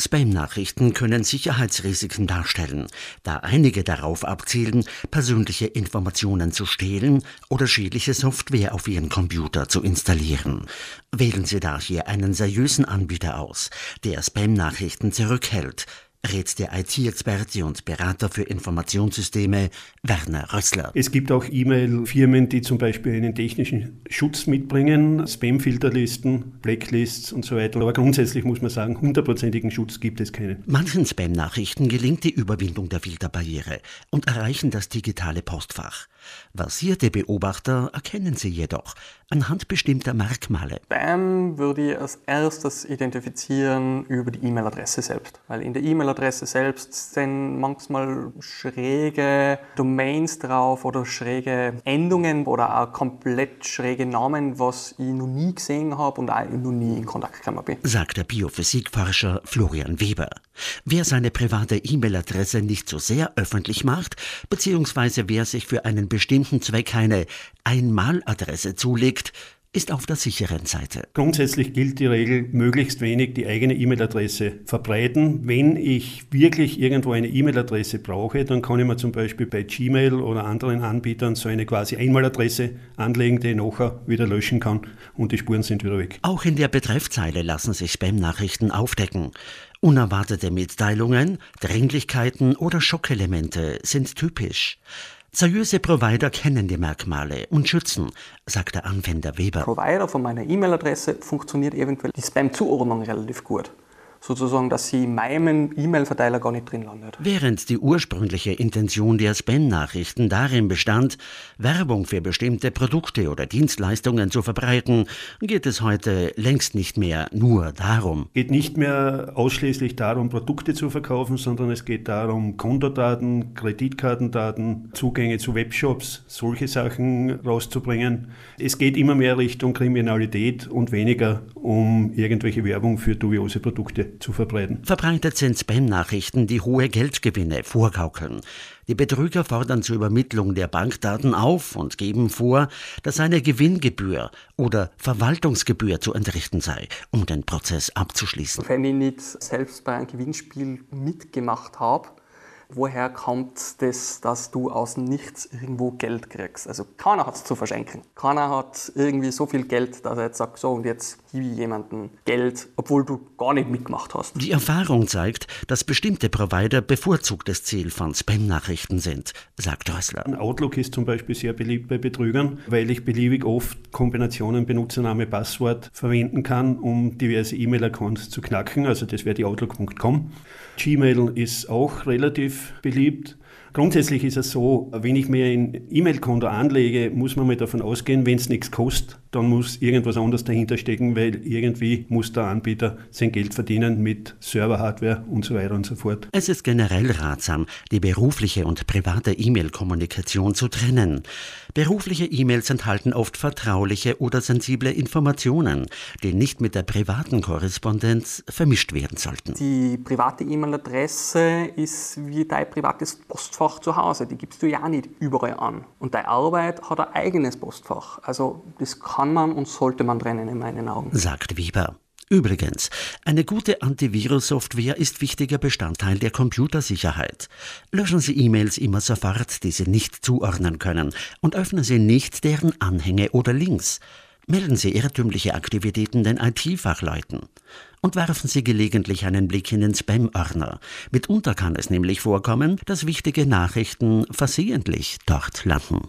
Spam-Nachrichten können Sicherheitsrisiken darstellen, da einige darauf abzielen, persönliche Informationen zu stehlen oder schädliche Software auf Ihren Computer zu installieren. Wählen Sie daher einen seriösen Anbieter aus, der Spam-Nachrichten zurückhält, rät der IT-Experte und Berater für Informationssysteme Werner Rössler. Es gibt auch E-Mail-Firmen, die zum Beispiel einen technischen Schutz mitbringen, Spam-Filterlisten, Blacklists und so weiter. Aber grundsätzlich muss man sagen, hundertprozentigen Schutz gibt es keinen. Manchen Spam-Nachrichten gelingt die Überwindung der Filterbarriere und erreichen das digitale Postfach. Versierte Beobachter erkennen sie jedoch anhand bestimmter Merkmale. Spam würde ich als erstes identifizieren über die E-Mail-Adresse selbst. Weil in der E-Mail-Adresse selbst sind manchmal schräge Domains drauf oder schräge Endungen oder auch komplett schräge Namen, was ich noch nie gesehen habe und auch noch nie in Kontakt gekommen bin. Sagt der Biophysikforscher Florian Weber. Wer seine private E-Mail-Adresse nicht so sehr öffentlich macht, beziehungsweise wer sich für einen bestimmten Zweck eine Einmaladresse zulegt, ist auf der sicheren Seite. Grundsätzlich gilt die Regel, möglichst wenig die eigene E-Mail-Adresse verbreiten. Wenn ich wirklich irgendwo eine E-Mail-Adresse brauche, dann kann ich mir zum Beispiel bei Gmail oder anderen Anbietern so eine quasi Einmaladresse anlegen, die ich nachher wieder löschen kann und die Spuren sind wieder weg. Auch in der Betreffzeile lassen sich Spam-Nachrichten aufdecken. Unerwartete Mitteilungen, Dringlichkeiten oder Schockelemente sind typisch. Seriöse Provider kennen die Merkmale und schützen, sagt der Anwender Weber. Provider von meiner E-Mail-Adresse funktioniert eventuell die Spam-Zuordnung relativ gut sozusagen, dass sie in meinem E-Mail-Verteiler gar nicht drin landet. Während die ursprüngliche Intention der Spam-Nachrichten darin bestand, Werbung für bestimmte Produkte oder Dienstleistungen zu verbreiten, geht es heute längst nicht mehr nur darum. Es geht nicht mehr ausschließlich darum, Produkte zu verkaufen, sondern es geht darum, Kontodaten, Kreditkartendaten, Zugänge zu Webshops, solche Sachen rauszubringen. Es geht immer mehr Richtung Kriminalität und weniger um irgendwelche Werbung für dubiose Produkte zu verbreiten. Verbreitet sind Spam-Nachrichten, die hohe Geldgewinne vorgaukeln. Die Betrüger fordern zur Übermittlung der Bankdaten auf und geben vor, dass eine Gewinngebühr oder Verwaltungsgebühr zu entrichten sei, um den Prozess abzuschließen. Wenn ich nicht selbst bei einem Gewinnspiel mitgemacht habe, woher kommt das, dass du aus nichts irgendwo Geld kriegst? Also keiner hat es zu verschenken. Keiner hat irgendwie so viel Geld, dass er jetzt sagt, so und jetzt gebe ich jemandem Geld, obwohl du gar nicht mitgemacht hast. Die Erfahrung zeigt, dass bestimmte Provider bevorzugtes Ziel von Spam-Nachrichten sind, sagt Rössler. Outlook ist zum Beispiel sehr beliebt bei Betrügern, weil ich beliebig oft Kombinationen Benutzername, Passwort verwenden kann, um diverse E-Mail-Accounts zu knacken. Also das wäre die Outlook.com. Gmail ist auch relativ beliebt. Grundsätzlich ist es so, wenn ich mir ein E-Mail-Konto anlege, muss man mal davon ausgehen, wenn es nichts kostet, dann muss irgendwas anderes dahinter stecken, weil irgendwie muss der Anbieter sein Geld verdienen mit Server-Hardware und so weiter und so fort. Es ist generell ratsam, die berufliche und private E-Mail-Kommunikation zu trennen. Berufliche E-Mails enthalten oft vertrauliche oder sensible Informationen, die nicht mit der privaten Korrespondenz vermischt werden sollten. Die private E-Mail-Adresse ist wie dein privates Postfach zu Hause. Die gibst du ja nicht überall an. Und deine Arbeit hat ein eigenes Postfach. Also das kann man und sollte man trennen in meinen Augen. Sagt Weber. Übrigens, eine gute Antivirus-Software ist wichtiger Bestandteil der Computersicherheit. Löschen Sie E-Mails immer sofort, die Sie nicht zuordnen können, und öffnen Sie nicht deren Anhänge oder Links. Melden Sie irrtümliche Aktivitäten den IT-Fachleuten. Und werfen Sie gelegentlich einen Blick in den Spam-Ordner. Mitunter kann es nämlich vorkommen, dass wichtige Nachrichten versehentlich dort landen.